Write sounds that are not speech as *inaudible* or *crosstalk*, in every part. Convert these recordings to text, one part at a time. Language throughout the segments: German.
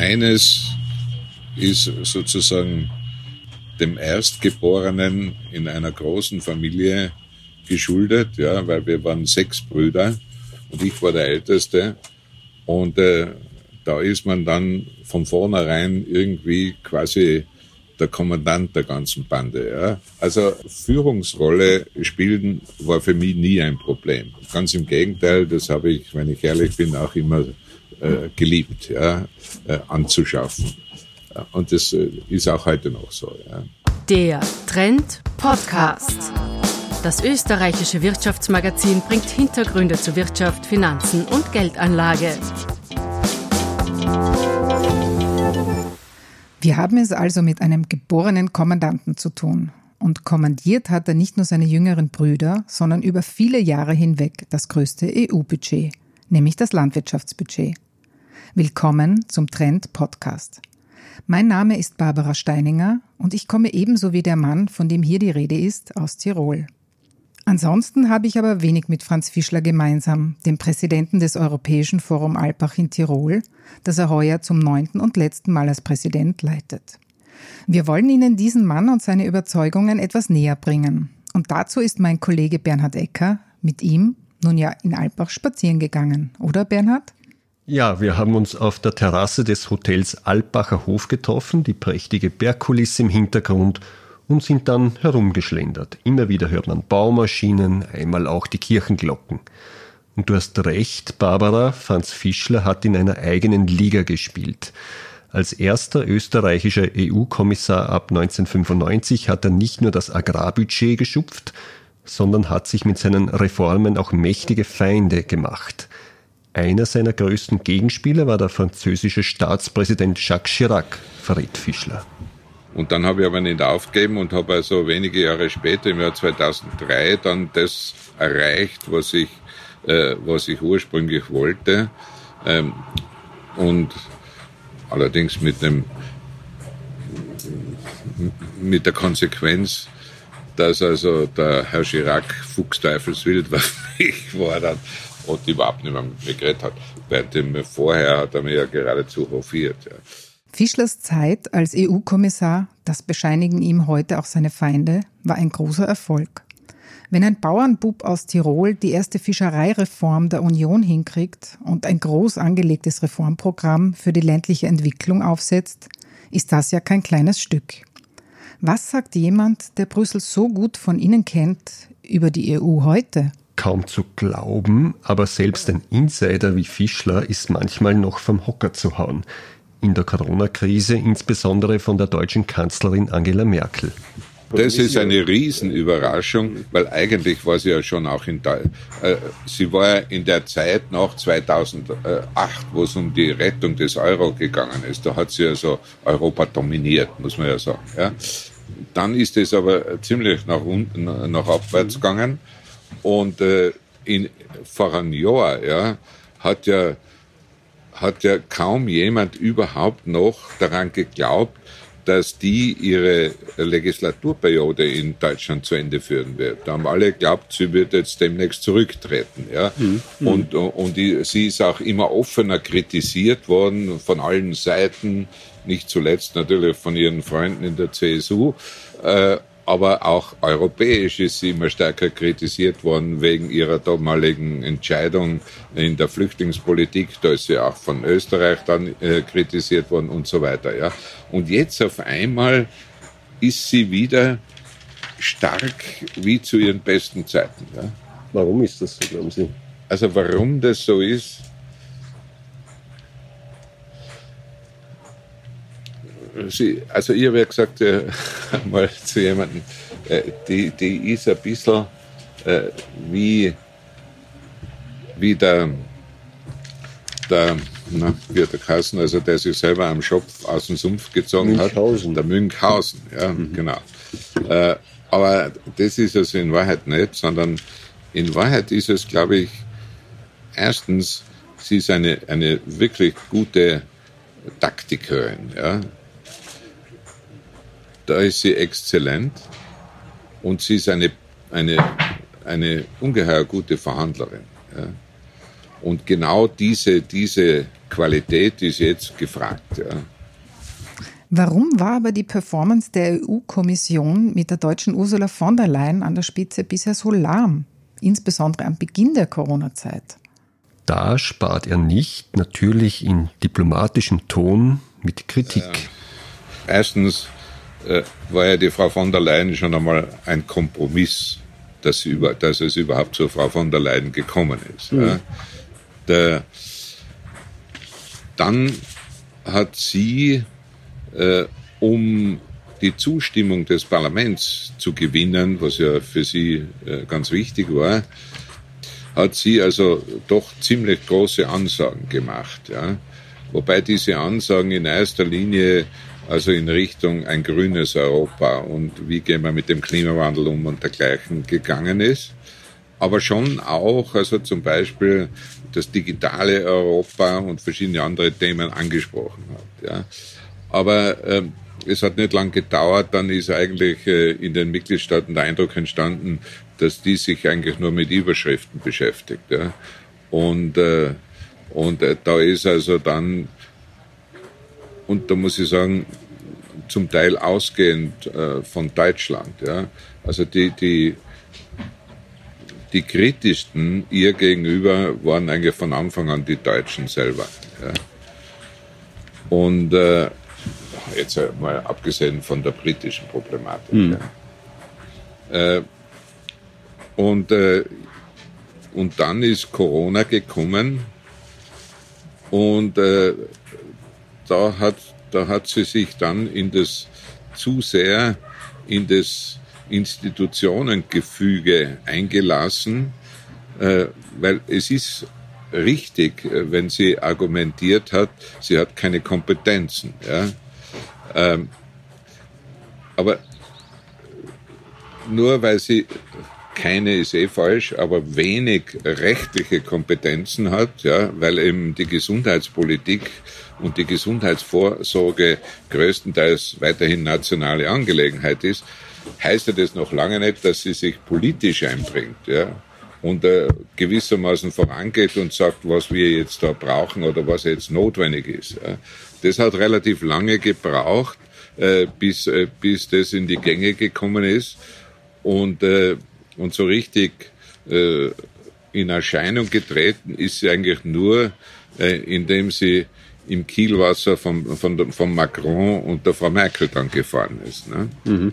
eines ist sozusagen dem Erstgeborenen in einer großen Familie geschuldet, ja, weil wir waren sechs Brüder und ich war der Älteste. Und äh, da ist man dann von vornherein irgendwie quasi der Kommandant der ganzen Bande. Ja. Also Führungsrolle spielen war für mich nie ein Problem. Ganz im Gegenteil, das habe ich, wenn ich ehrlich bin, auch immer äh, geliebt, ja, äh, anzuschaffen. Und das äh, ist auch heute noch so. Ja. Der Trend Podcast. Das österreichische Wirtschaftsmagazin bringt Hintergründe zu Wirtschaft, Finanzen und Geldanlage. Wir haben es also mit einem geborenen Kommandanten zu tun. Und kommandiert hat er nicht nur seine jüngeren Brüder, sondern über viele Jahre hinweg das größte EU-Budget, nämlich das Landwirtschaftsbudget. Willkommen zum Trend Podcast. Mein Name ist Barbara Steininger und ich komme ebenso wie der Mann, von dem hier die Rede ist, aus Tirol. Ansonsten habe ich aber wenig mit Franz Fischler gemeinsam, dem Präsidenten des Europäischen Forum Alpbach in Tirol, das er heuer zum neunten und letzten Mal als Präsident leitet. Wir wollen Ihnen diesen Mann und seine Überzeugungen etwas näher bringen. Und dazu ist mein Kollege Bernhard Ecker mit ihm nun ja in Alpbach spazieren gegangen, oder Bernhard? Ja, wir haben uns auf der Terrasse des Hotels Alpbacher Hof getroffen, die prächtige Bergkulisse im Hintergrund und sind dann herumgeschlendert. Immer wieder hört man Baumaschinen, einmal auch die Kirchenglocken. Und du hast recht, Barbara, Franz Fischler hat in einer eigenen Liga gespielt. Als erster österreichischer EU-Kommissar ab 1995 hat er nicht nur das Agrarbudget geschupft, sondern hat sich mit seinen Reformen auch mächtige Feinde gemacht. Einer seiner größten Gegenspieler war der französische Staatspräsident Jacques Chirac, verrät Fischler. Und dann habe ich aber nicht aufgegeben und habe also wenige Jahre später, im Jahr 2003, dann das erreicht, was ich, äh, was ich ursprünglich wollte. Ähm, und allerdings mit dem, mit der Konsequenz, dass also der Herr Chirac fuchsteufelswild *laughs* war dann und überhaupt nicht mehr mit mir geredet hat. Während vorher hat er mir ja geradezu hofiert. Ja. Fischlers Zeit als EU-Kommissar, das bescheinigen ihm heute auch seine Feinde, war ein großer Erfolg. Wenn ein Bauernbub aus Tirol die erste Fischereireform der Union hinkriegt und ein groß angelegtes Reformprogramm für die ländliche Entwicklung aufsetzt, ist das ja kein kleines Stück. Was sagt jemand, der Brüssel so gut von Ihnen kennt, über die EU heute? Kaum zu glauben, aber selbst ein Insider wie Fischler ist manchmal noch vom Hocker zu hauen in der Corona-Krise, insbesondere von der deutschen Kanzlerin Angela Merkel. Das ist eine Riesenüberraschung, weil eigentlich war sie ja schon auch in der, äh, sie war ja in der Zeit nach 2008, wo es um die Rettung des Euro gegangen ist. Da hat sie ja so Europa dominiert, muss man ja sagen. Ja. Dann ist es aber ziemlich nach unten, nach abwärts gegangen und äh, in, Jahr ja, hat ja hat ja kaum jemand überhaupt noch daran geglaubt, dass die ihre Legislaturperiode in Deutschland zu Ende führen wird. Da haben alle geglaubt, sie wird jetzt demnächst zurücktreten. Ja? Mhm. Und, und die, sie ist auch immer offener kritisiert worden von allen Seiten, nicht zuletzt natürlich von ihren Freunden in der CSU. Äh, aber auch europäisch ist sie immer stärker kritisiert worden wegen ihrer damaligen Entscheidung in der Flüchtlingspolitik. Da ist sie auch von Österreich dann äh, kritisiert worden und so weiter. Ja. Und jetzt auf einmal ist sie wieder stark wie zu ihren besten Zeiten. Ja. Warum ist das so, glauben Sie? Also warum das so ist, sie, also ich habe ja gesagt, äh, *laughs* mal zu jemandem, äh, die, die ist ein bisschen äh, wie, wie der, der, na, wie der Kassen, also der sich selber am Schopf aus dem Sumpf gezogen hat. Der Münchhausen, ja, mhm. genau. Äh, aber das ist es in Wahrheit nicht, sondern in Wahrheit ist es, glaube ich, erstens, sie ist eine, eine wirklich gute Taktikerin. Ja? Da ist sie exzellent und sie ist eine, eine, eine ungeheuer gute Verhandlerin. Ja. Und genau diese, diese Qualität ist jetzt gefragt. Ja. Warum war aber die Performance der EU-Kommission mit der deutschen Ursula von der Leyen an der Spitze bisher so lahm, insbesondere am Beginn der Corona-Zeit? Da spart er nicht, natürlich in diplomatischem Ton mit Kritik. Ja. Erstens äh, war ja die Frau von der Leyen schon einmal ein Kompromiss, dass, über, dass es überhaupt zur Frau von der Leyen gekommen ist. Mhm. Ja. Der, dann hat sie äh, um die Zustimmung des Parlaments zu gewinnen, was ja für sie äh, ganz wichtig war, hat sie also doch ziemlich große Ansagen gemacht. Ja? Wobei diese Ansagen in erster Linie also in Richtung ein grünes Europa und wie gehen wir mit dem Klimawandel um und dergleichen gegangen ist. Aber schon auch, also zum Beispiel das digitale Europa und verschiedene andere Themen angesprochen hat. Ja. Aber äh, es hat nicht lang gedauert, dann ist eigentlich äh, in den Mitgliedstaaten der Eindruck entstanden, dass die sich eigentlich nur mit Überschriften beschäftigt. Ja. Und, äh, und äh, da ist also dann, und da muss ich sagen, zum Teil ausgehend äh, von Deutschland. Ja. Also die, die, die kritischsten ihr gegenüber waren eigentlich von Anfang an die Deutschen selber. Ja. Und äh, jetzt mal abgesehen von der britischen Problematik. Mhm. Ja. Äh, und, äh, und dann ist Corona gekommen und äh, da, hat, da hat sie sich dann in das zu sehr in das Institutionengefüge eingelassen, äh, weil es ist richtig, äh, wenn sie argumentiert hat, sie hat keine Kompetenzen. Ja? Ähm, aber nur weil sie keine ist eh falsch, aber wenig rechtliche Kompetenzen hat, ja, weil eben die Gesundheitspolitik und die Gesundheitsvorsorge größtenteils weiterhin nationale Angelegenheit ist, heißt ja das noch lange nicht, dass sie sich politisch einbringt, ja, und äh, gewissermaßen vorangeht und sagt, was wir jetzt da brauchen oder was jetzt notwendig ist. Ja. Das hat relativ lange gebraucht, äh, bis, äh, bis das in die Gänge gekommen ist und, äh, und so richtig äh, in Erscheinung getreten ist sie eigentlich nur, äh, indem sie im Kielwasser von, von, von Macron und der Frau Merkel dann gefahren ist. Ne? Mhm.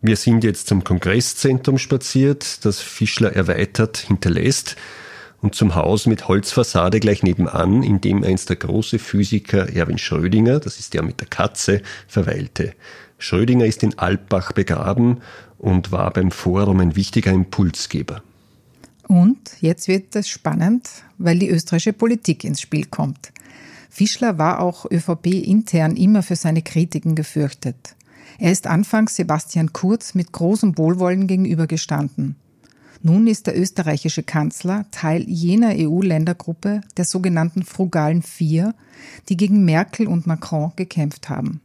Wir sind jetzt zum Kongresszentrum spaziert, das Fischler erweitert hinterlässt und zum Haus mit Holzfassade gleich nebenan, in dem einst der große Physiker Erwin Schrödinger, das ist der mit der Katze, verweilte. Schrödinger ist in Alpbach begraben und war beim Forum ein wichtiger Impulsgeber. Und jetzt wird es spannend, weil die österreichische Politik ins Spiel kommt. Fischler war auch ÖVP intern immer für seine Kritiken gefürchtet. Er ist anfangs Sebastian Kurz mit großem Wohlwollen gegenübergestanden. Nun ist der österreichische Kanzler Teil jener EU-Ländergruppe der sogenannten Frugalen Vier, die gegen Merkel und Macron gekämpft haben.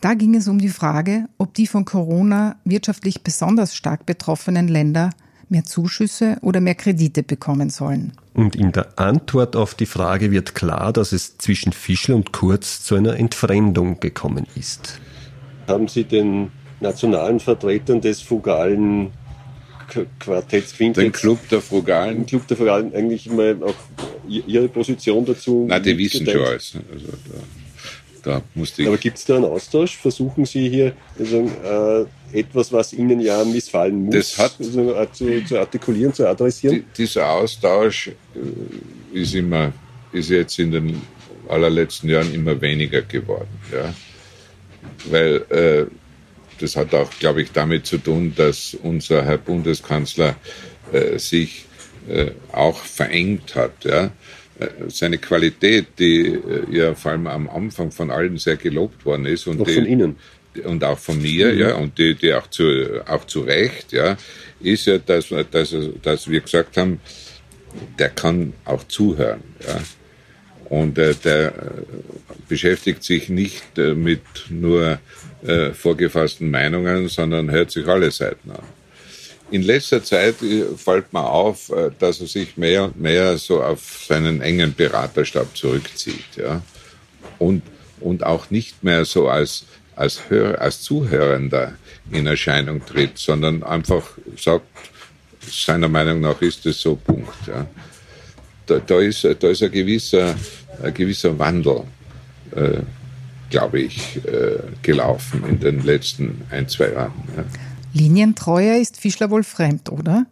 Da ging es um die Frage, ob die von Corona wirtschaftlich besonders stark betroffenen Länder mehr Zuschüsse oder mehr Kredite bekommen sollen. Und in der Antwort auf die Frage wird klar, dass es zwischen Fischl und Kurz zu einer Entfremdung gekommen ist haben Sie den nationalen Vertretern des frugalen Quartetts den Club der Frugalen, den Club der Frugalen eigentlich mal auch Ihre Position dazu? Na, die wissen schon alles. Also da, musste ich Aber gibt es da einen Austausch? Versuchen Sie hier also, äh, etwas, was Ihnen ja missfallen muss, das hat, also, äh, zu, zu, artikulieren, zu adressieren? Die, dieser Austausch äh, ist immer, ist jetzt in den allerletzten Jahren immer weniger geworden. Ja weil äh, das hat auch, glaube ich, damit zu tun, dass unser Herr Bundeskanzler äh, sich äh, auch verengt hat. Ja? Äh, seine Qualität, die äh, ja vor allem am Anfang von allen sehr gelobt worden ist. Und auch die, von Ihnen. Und auch von mir, mhm. ja, und die, die auch zu, auch zu Recht, ja, ist ja, dass, dass, dass wir gesagt haben, der kann auch zuhören, ja. Und äh, der äh, beschäftigt sich nicht äh, mit nur äh, vorgefassten Meinungen, sondern hört sich alle Seiten an. In letzter Zeit äh, fällt mir auf, äh, dass er sich mehr und mehr so auf seinen engen Beraterstab zurückzieht, ja. Und, und auch nicht mehr so als, als, Hör, als Zuhörender in Erscheinung tritt, sondern einfach sagt, seiner Meinung nach ist es so, Punkt, ja. Da, da ist, da ist ein gewisser, ein gewisser Wandel, äh, glaube ich, äh, gelaufen in den letzten ein, zwei Jahren. Ja. Linientreuer ist Fischler wohl fremd, oder?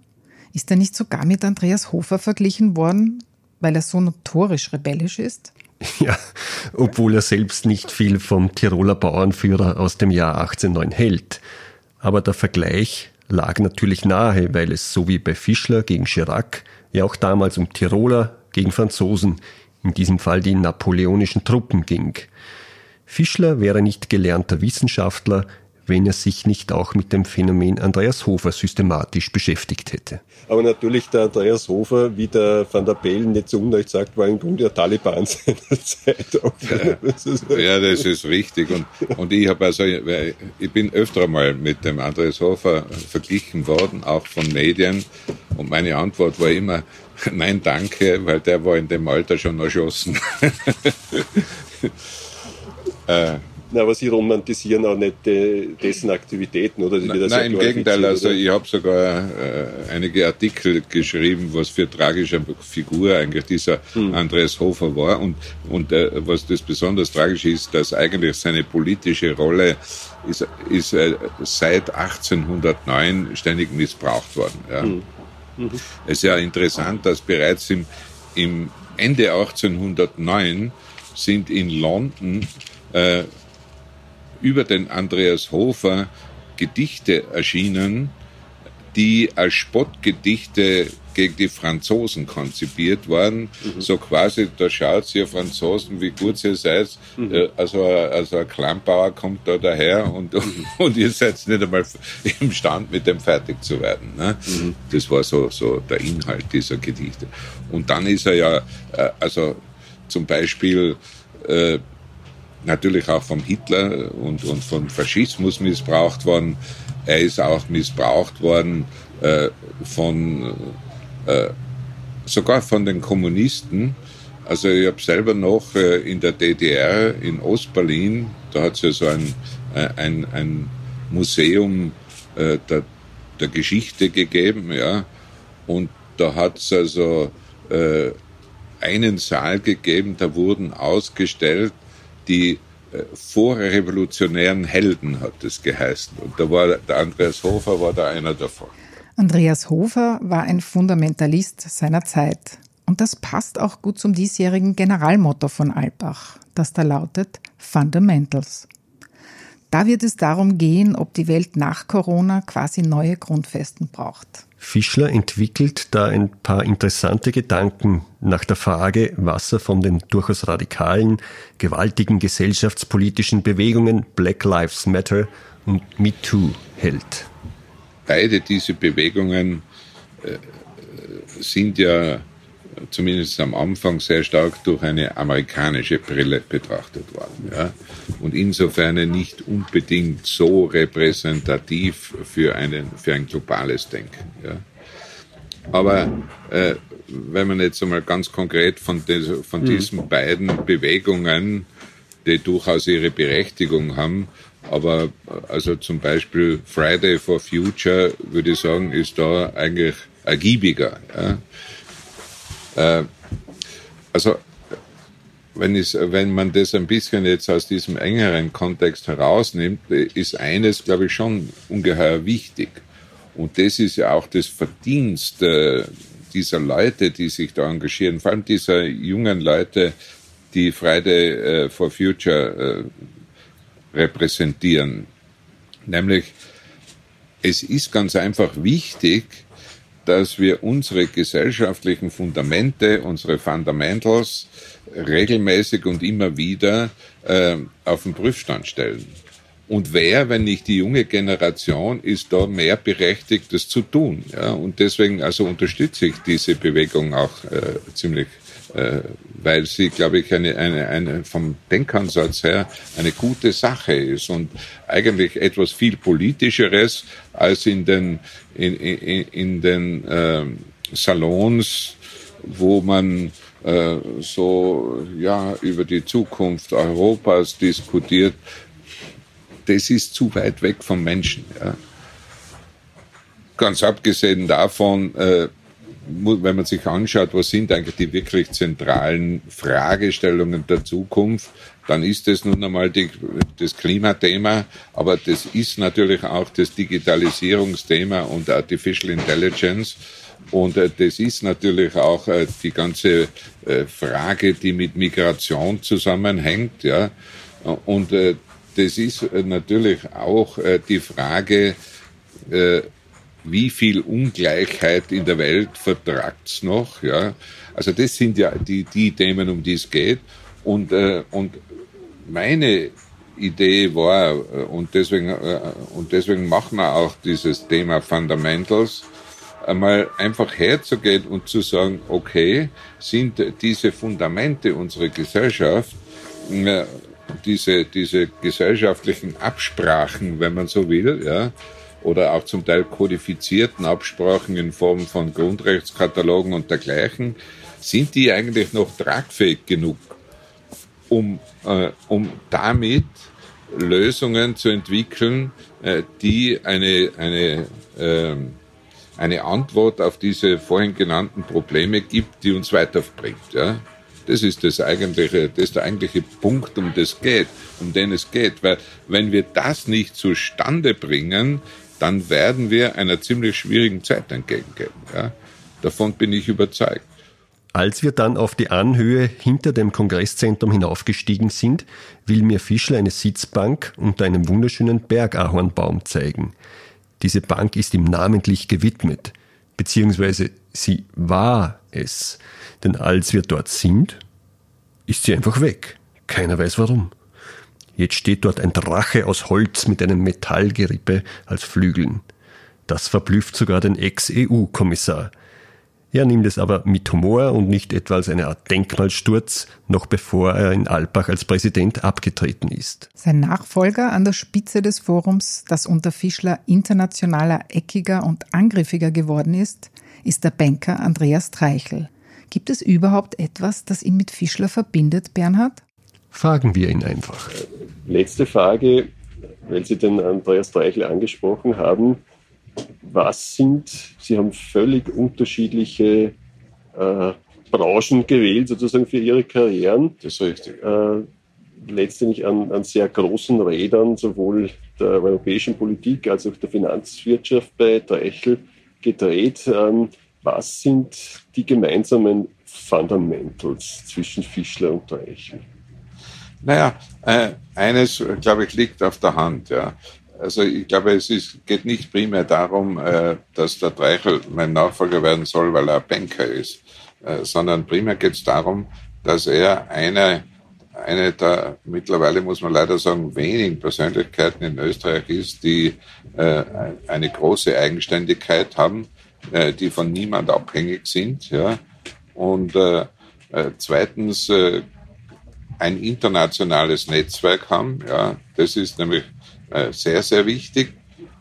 Ist er nicht sogar mit Andreas Hofer verglichen worden, weil er so notorisch rebellisch ist? *laughs* Ja, obwohl er selbst nicht viel vom Tiroler Bauernführer aus dem Jahr 1809 hält. Aber der Vergleich lag natürlich nahe, weil es so wie bei Fischler gegen Chirac ja auch damals um Tiroler gegen Franzosen, in diesem Fall die napoleonischen Truppen ging. Fischler wäre nicht gelernter Wissenschaftler, wenn er sich nicht auch mit dem Phänomen Andreas Hofer systematisch beschäftigt hätte. Aber natürlich der Andreas Hofer, wie der Van der Bellen nicht zu Unrecht sagt, war im Grunde der Taliban *laughs* seiner Zeit. Ja, ja, das ist richtig. Und, und ich habe also, ich bin öfter mal mit dem Andreas Hofer verglichen worden, auch von Medien. Und meine Antwort war immer, *laughs* nein, danke, weil der war in dem Alter schon erschossen. *laughs* äh, na, aber Sie romantisieren auch nicht dessen Aktivitäten, oder? Nein, nein im Gegenteil. Also ich habe sogar äh, einige Artikel geschrieben, was für tragische Figur eigentlich dieser hm. Andreas Hofer war. Und, und äh, was das besonders tragisch ist, dass eigentlich seine politische Rolle ist, ist äh, seit 1809 ständig missbraucht worden. Ja. Hm. Mhm. Es ist ja interessant, dass bereits im, im Ende 1809 sind in London äh, über den Andreas Hofer Gedichte erschienen, die als Spottgedichte gegen die Franzosen konzipiert waren. Mhm. So quasi, da schaut ihr Franzosen, wie gut ihr seid. Mhm. Äh, also, also ein Klampauer kommt da daher und, mhm. *laughs* und ihr seid nicht einmal imstand, mit dem fertig zu werden. Ne? Mhm. Das war so, so der Inhalt dieser Gedichte. Und dann ist er ja, äh, also zum Beispiel, äh, natürlich auch vom Hitler und, und vom Faschismus missbraucht worden. Er ist auch missbraucht worden äh, von äh, sogar von den Kommunisten. Also ich habe selber noch äh, in der DDR in Ostberlin, da hat es ja so ein, äh, ein, ein Museum äh, der, der Geschichte gegeben, ja, und da hat es also äh, einen Saal gegeben, da wurden ausgestellt die äh, vorrevolutionären Helden hat es geheißen. Und da war der Andreas Hofer war da einer davon. Andreas Hofer war ein Fundamentalist seiner Zeit. Und das passt auch gut zum diesjährigen Generalmotto von Albach, das da lautet Fundamentals. Da wird es darum gehen, ob die Welt nach Corona quasi neue Grundfesten braucht. Fischler entwickelt da ein paar interessante Gedanken nach der Frage, was er von den durchaus radikalen, gewaltigen gesellschaftspolitischen Bewegungen Black Lives Matter und MeToo hält. Beide diese Bewegungen äh, sind ja zumindest am Anfang sehr stark durch eine amerikanische Brille betrachtet worden. Ja? Und insofern nicht unbedingt so repräsentativ für, einen, für ein globales Denken. Ja? Aber äh, wenn man jetzt einmal ganz konkret von, des, von hm. diesen beiden Bewegungen, die durchaus ihre Berechtigung haben, aber also zum Beispiel Friday for Future, würde ich sagen, ist da eigentlich ergiebiger. Ja? Äh, also wenn, wenn man das ein bisschen jetzt aus diesem engeren Kontext herausnimmt, ist eines, glaube ich, schon ungeheuer wichtig. Und das ist ja auch das Verdienst äh, dieser Leute, die sich da engagieren, vor allem dieser jungen Leute, die Friday äh, for Future repräsentieren. Nämlich, es ist ganz einfach wichtig, dass wir unsere gesellschaftlichen Fundamente, unsere Fundamentals regelmäßig und immer wieder äh, auf den Prüfstand stellen. Und wer, wenn nicht die junge Generation, ist da mehr berechtigt, das zu tun. Ja? Und deswegen also unterstütze ich diese Bewegung auch äh, ziemlich weil sie, glaube ich, eine, eine, eine vom Denkansatz her eine gute Sache ist und eigentlich etwas viel politischeres als in den in, in, in den äh, Salons, wo man äh, so ja über die Zukunft Europas diskutiert. Das ist zu weit weg vom Menschen. Ja. Ganz abgesehen davon, äh, wenn man sich anschaut, was sind eigentlich die wirklich zentralen Fragestellungen der Zukunft, dann ist es nun einmal die, das Klimathema, aber das ist natürlich auch das Digitalisierungsthema und Artificial Intelligence. Und äh, das ist natürlich auch äh, die ganze äh, Frage, die mit Migration zusammenhängt, ja. Und das ist natürlich auch die Frage, wie viel Ungleichheit in der Welt vertragt's noch, ja. Also das sind ja die, die Themen, um die es geht. Und, äh, und meine Idee war, äh, und deswegen, äh, und deswegen machen wir auch dieses Thema Fundamentals, einmal einfach herzugehen und zu sagen, okay, sind diese Fundamente unserer Gesellschaft, äh, diese, diese gesellschaftlichen Absprachen, wenn man so will, ja, oder auch zum Teil kodifizierten Absprachen in Form von Grundrechtskatalogen und dergleichen, sind die eigentlich noch tragfähig genug, um, äh, um damit Lösungen zu entwickeln, äh, die eine, eine, äh, eine Antwort auf diese vorhin genannten Probleme gibt, die uns weiterbringt. Ja? Das ist das eigentliche, das ist der eigentliche Punkt, um das geht, um den es geht. Weil wenn wir das nicht zustande bringen, dann werden wir einer ziemlich schwierigen Zeit entgegengehen. Ja? Davon bin ich überzeugt. Als wir dann auf die Anhöhe hinter dem Kongresszentrum hinaufgestiegen sind, will mir Fischler eine Sitzbank unter einem wunderschönen Bergahornbaum zeigen. Diese Bank ist ihm namentlich gewidmet, beziehungsweise sie war es. Denn als wir dort sind, ist sie einfach weg. Keiner weiß warum. Jetzt steht dort ein Drache aus Holz mit einem Metallgerippe als Flügeln. Das verblüfft sogar den Ex-EU-Kommissar. Er nimmt es aber mit Humor und nicht etwa als eine Art Denkmalsturz, noch bevor er in Alpbach als Präsident abgetreten ist. Sein Nachfolger an der Spitze des Forums, das unter Fischler internationaler, eckiger und angriffiger geworden ist, ist der Banker Andreas Treichel. Gibt es überhaupt etwas, das ihn mit Fischler verbindet, Bernhard? Fragen wir ihn einfach. Letzte Frage, weil Sie den Andreas Treichel angesprochen haben. Was sind, Sie haben völlig unterschiedliche äh, Branchen gewählt, sozusagen für Ihre Karrieren. Das ist richtig. Äh, letztendlich an, an sehr großen Rädern, sowohl der europäischen Politik als auch der Finanzwirtschaft bei Treichel gedreht. Ähm, was sind die gemeinsamen Fundamentals zwischen Fischler und Treichel? Naja, äh, eines, glaube ich, liegt auf der Hand. Ja. Also ich glaube, es ist, geht nicht primär darum, äh, dass der Treichel mein Nachfolger werden soll, weil er Banker ist, äh, sondern primär geht es darum, dass er eine, eine der mittlerweile, muss man leider sagen, wenigen Persönlichkeiten in Österreich ist, die äh, eine große Eigenständigkeit haben, äh, die von niemand abhängig sind. Ja. Und äh, äh, zweitens äh, ein internationales Netzwerk haben. Ja, das ist nämlich äh, sehr, sehr wichtig.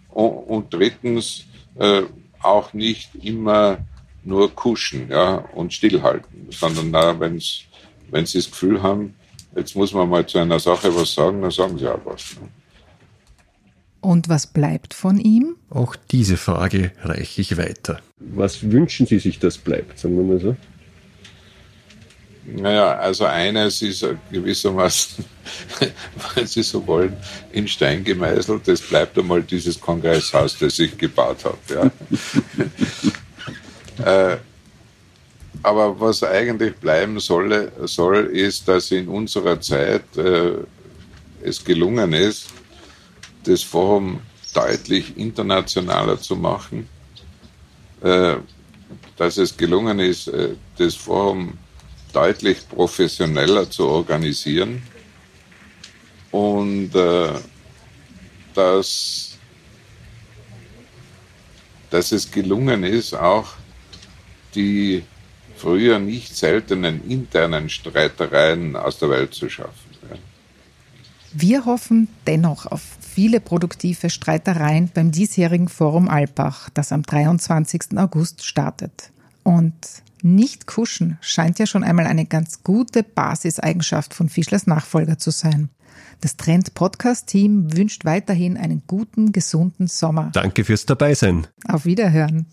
Und, und drittens äh, auch nicht immer nur kuschen ja, und stillhalten, sondern wenn sie das Gefühl haben, jetzt muss man mal zu einer Sache was sagen, dann sagen sie auch was. Ne? Und was bleibt von ihm? Auch diese Frage reiche ich weiter. Was wünschen Sie sich, dass bleibt, sagen wir mal so? Naja, also eines ist gewissermaßen, *laughs* wenn Sie so wollen, in Stein gemeißelt. Das bleibt einmal dieses Kongresshaus, das ich gebaut habe. Ja. *laughs* äh, aber was eigentlich bleiben solle, soll, ist, dass in unserer Zeit äh, es gelungen ist, das Forum deutlich internationaler zu machen, äh, dass es gelungen ist, äh, das Forum deutlich professioneller zu organisieren und äh, dass, dass es gelungen ist, auch die früher nicht seltenen internen Streitereien aus der Welt zu schaffen. Wir hoffen dennoch auf viele produktive Streitereien beim diesjährigen Forum Alpbach, das am 23. August startet. Und nicht kuschen scheint ja schon einmal eine ganz gute Basiseigenschaft von Fischlers Nachfolger zu sein. Das Trend Podcast Team wünscht weiterhin einen guten, gesunden Sommer. Danke fürs Dabeisein. Auf Wiederhören.